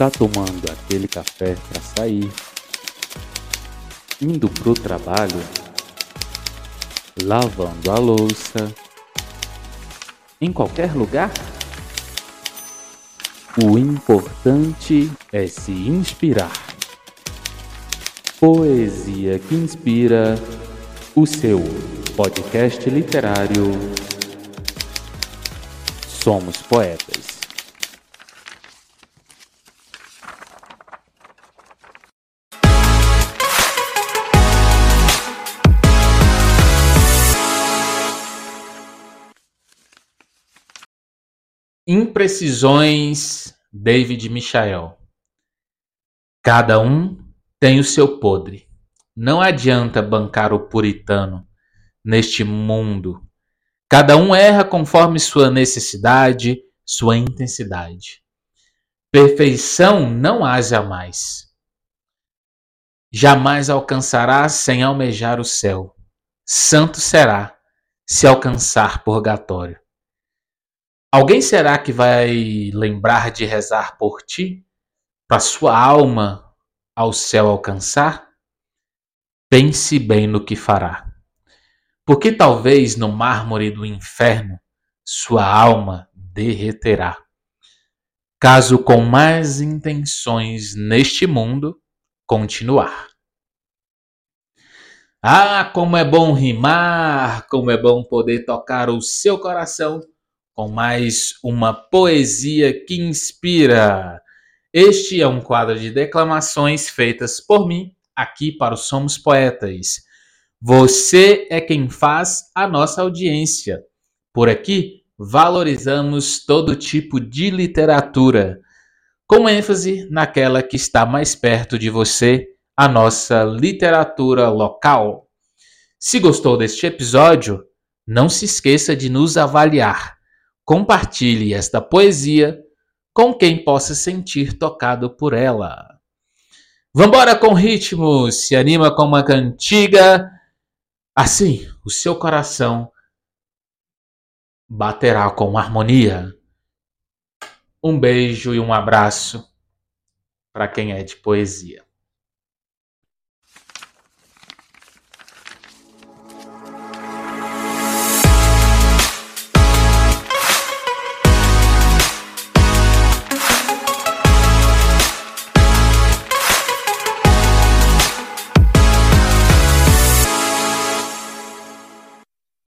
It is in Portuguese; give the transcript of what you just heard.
Está tomando aquele café para sair, indo pro trabalho, lavando a louça, em qualquer lugar? O importante é se inspirar. Poesia que inspira o seu podcast literário. Somos poetas. Imprecisões, David Michael. Cada um tem o seu podre. Não adianta bancar o puritano neste mundo. Cada um erra conforme sua necessidade, sua intensidade. Perfeição não há jamais. Jamais alcançará sem almejar o céu. Santo será se alcançar purgatório. Alguém será que vai lembrar de rezar por ti, para sua alma ao céu alcançar? Pense bem no que fará. Porque talvez no mármore do inferno sua alma derreterá. Caso com mais intenções neste mundo continuar. Ah, como é bom rimar, como é bom poder tocar o seu coração com mais uma poesia que inspira. Este é um quadro de declamações feitas por mim aqui para o Somos Poetas. Você é quem faz a nossa audiência. Por aqui valorizamos todo tipo de literatura, com ênfase naquela que está mais perto de você, a nossa literatura local. Se gostou deste episódio, não se esqueça de nos avaliar Compartilhe esta poesia com quem possa sentir tocado por ela. Vambora com ritmo, se anima com uma cantiga. Assim, o seu coração baterá com harmonia. Um beijo e um abraço para quem é de poesia.